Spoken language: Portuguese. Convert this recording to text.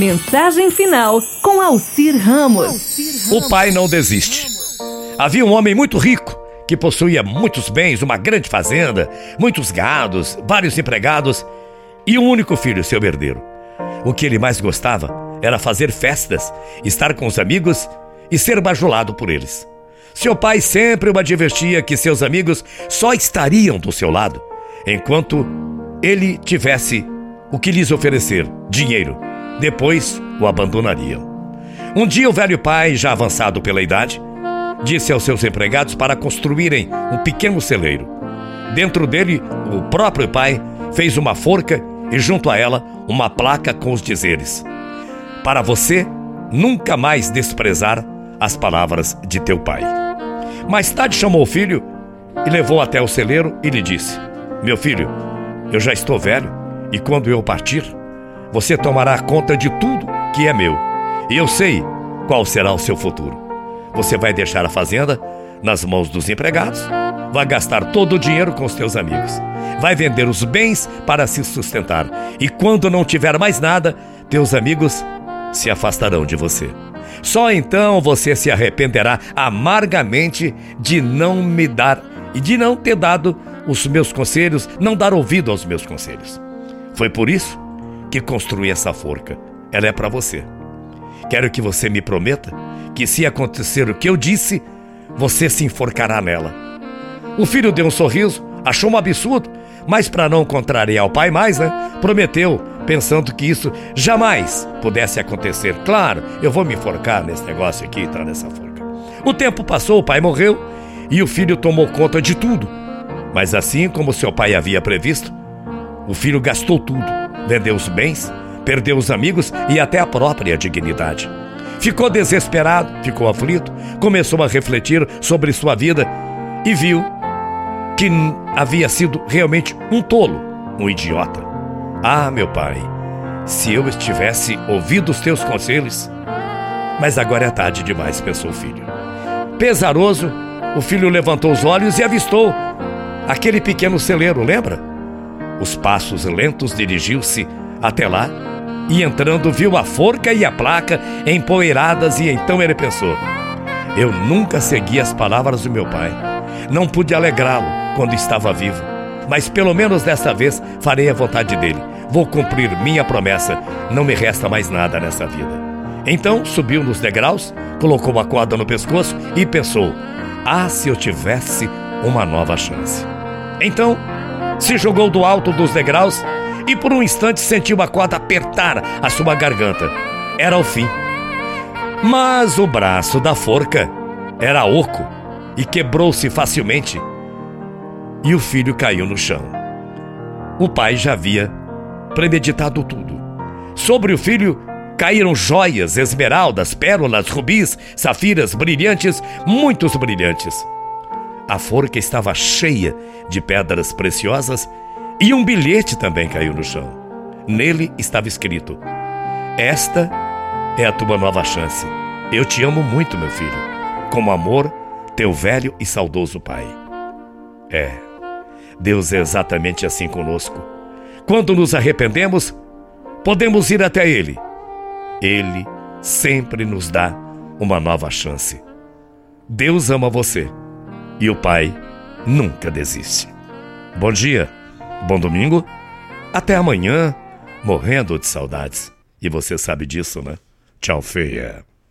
Mensagem final com Alcir Ramos. O pai não desiste. Havia um homem muito rico que possuía muitos bens, uma grande fazenda, muitos gados, vários empregados e um único filho, seu herdeiro. O que ele mais gostava era fazer festas, estar com os amigos e ser bajulado por eles. Seu pai sempre o advertia que seus amigos só estariam do seu lado enquanto ele tivesse o que lhes oferecer, dinheiro. Depois o abandonariam. Um dia o velho pai, já avançado pela idade, disse aos seus empregados para construírem um pequeno celeiro. Dentro dele, o próprio pai fez uma forca e junto a ela uma placa com os dizeres: Para você nunca mais desprezar as palavras de teu pai. Mais tarde chamou o filho e levou até o celeiro e lhe disse: Meu filho, eu já estou velho e quando eu partir, você tomará conta de tudo que é meu. E eu sei qual será o seu futuro. Você vai deixar a fazenda nas mãos dos empregados, vai gastar todo o dinheiro com os teus amigos, vai vender os bens para se sustentar. E quando não tiver mais nada, teus amigos se afastarão de você. Só então você se arrependerá amargamente de não me dar e de não ter dado os meus conselhos, não dar ouvido aos meus conselhos. Foi por isso que construí essa forca. Ela é para você. Quero que você me prometa que, se acontecer o que eu disse, você se enforcará nela. O filho deu um sorriso, achou um absurdo, mas para não contrariar o pai mais, né, prometeu, pensando que isso jamais pudesse acontecer. Claro, eu vou me enforcar nesse negócio aqui, tá nessa forca. O tempo passou, o pai morreu e o filho tomou conta de tudo. Mas assim como seu pai havia previsto, o filho gastou tudo, vendeu os bens, perdeu os amigos e até a própria dignidade. Ficou desesperado, ficou aflito, começou a refletir sobre sua vida e viu que havia sido realmente um tolo, um idiota. Ah, meu pai, se eu estivesse ouvido os teus conselhos. Mas agora é tarde demais, pensou o filho. Pesaroso, o filho levantou os olhos e avistou aquele pequeno celeiro, lembra? Os passos lentos dirigiu-se até lá e entrando viu a forca e a placa empoeiradas e então ele pensou: Eu nunca segui as palavras do meu pai. Não pude alegrá-lo quando estava vivo, mas pelo menos desta vez farei a vontade dele. Vou cumprir minha promessa. Não me resta mais nada nessa vida. Então subiu nos degraus, colocou uma corda no pescoço e pensou: Ah, se eu tivesse uma nova chance. Então se jogou do alto dos degraus e por um instante sentiu a corda apertar a sua garganta. Era o fim. Mas o braço da forca era oco e quebrou-se facilmente. E o filho caiu no chão. O pai já havia premeditado tudo. Sobre o filho caíram joias, esmeraldas, pérolas, rubis, safiras brilhantes, muitos brilhantes. A forca estava cheia de pedras preciosas e um bilhete também caiu no chão. Nele estava escrito: Esta é a tua nova chance. Eu te amo muito, meu filho. Com amor, teu velho e saudoso pai. É, Deus é exatamente assim conosco. Quando nos arrependemos, podemos ir até Ele. Ele sempre nos dá uma nova chance. Deus ama você e o Pai nunca desiste. Bom dia, bom domingo, até amanhã, morrendo de saudades. E você sabe disso, né? Tchau, feia.